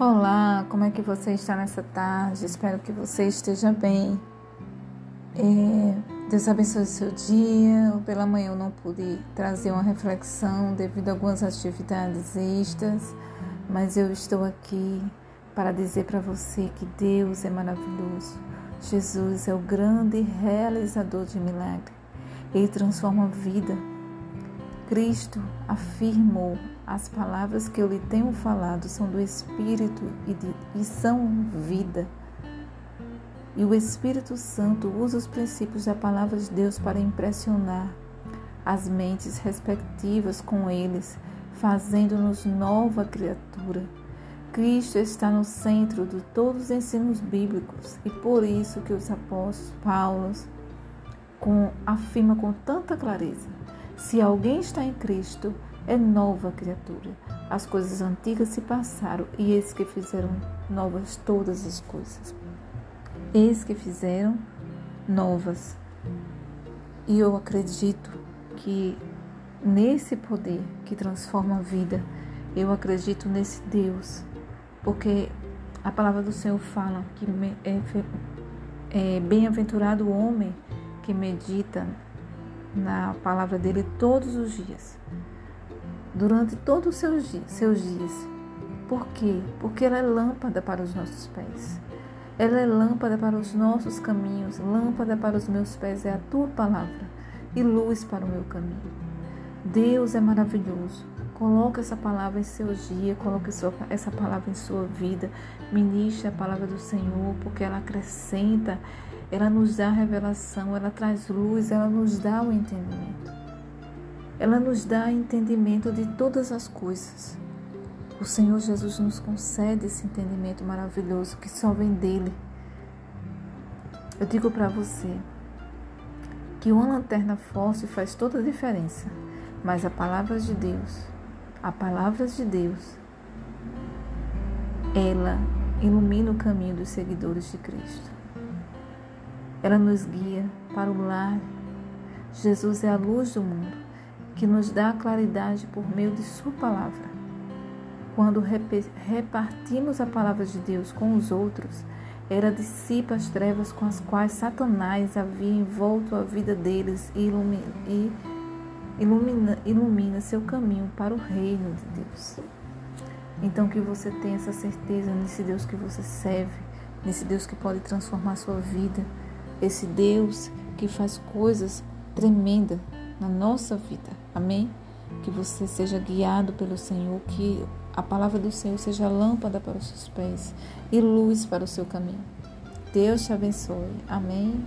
Olá, como é que você está nessa tarde? Espero que você esteja bem. É, Deus abençoe seu dia. Pela manhã eu não pude trazer uma reflexão devido a algumas atividades extras, mas eu estou aqui para dizer para você que Deus é maravilhoso. Jesus é o grande realizador de milagre. Ele transforma a vida. Cristo afirmou as palavras que eu lhe tenho falado são do Espírito e, de, e são vida. E o Espírito Santo usa os princípios da palavra de Deus para impressionar as mentes respectivas com eles, fazendo-nos nova criatura. Cristo está no centro de todos os ensinos bíblicos e por isso que os apóstolos Paulo com, afirma com tanta clareza: se alguém está em Cristo, é nova criatura. As coisas antigas se passaram e eis que fizeram novas todas as coisas. Eis que fizeram novas. E eu acredito que nesse poder que transforma a vida, eu acredito nesse Deus, porque a palavra do Senhor fala que é, é bem-aventurado o homem que medita na palavra dele todos os dias durante todos os seus dias, seus dias. Por quê? Porque ela é lâmpada para os nossos pés. Ela é lâmpada para os nossos caminhos, lâmpada para os meus pés é a tua palavra e luz para o meu caminho. Deus é maravilhoso. Coloque essa palavra em seu dia, coloque essa palavra em sua vida. Ministre a palavra do Senhor, porque ela acrescenta, ela nos dá revelação, ela traz luz, ela nos dá o entendimento. Ela nos dá entendimento de todas as coisas. O Senhor Jesus nos concede esse entendimento maravilhoso que só vem dele. Eu digo para você que uma lanterna forte faz toda a diferença, mas a palavra de Deus, a palavra de Deus, ela ilumina o caminho dos seguidores de Cristo. Ela nos guia para o lar. Jesus é a luz do mundo que nos dá claridade por meio de Sua palavra. Quando repartimos a palavra de Deus com os outros, ela dissipa as trevas com as quais Satanás havia envolto a vida deles e ilumina, ilumina, seu caminho para o reino de Deus. Então que você tenha essa certeza nesse Deus que você serve, nesse Deus que pode transformar a sua vida, esse Deus que faz coisas tremendas na nossa vida. Amém? Que você seja guiado pelo Senhor, que a palavra do Senhor seja lâmpada para os seus pés e luz para o seu caminho. Deus te abençoe. Amém.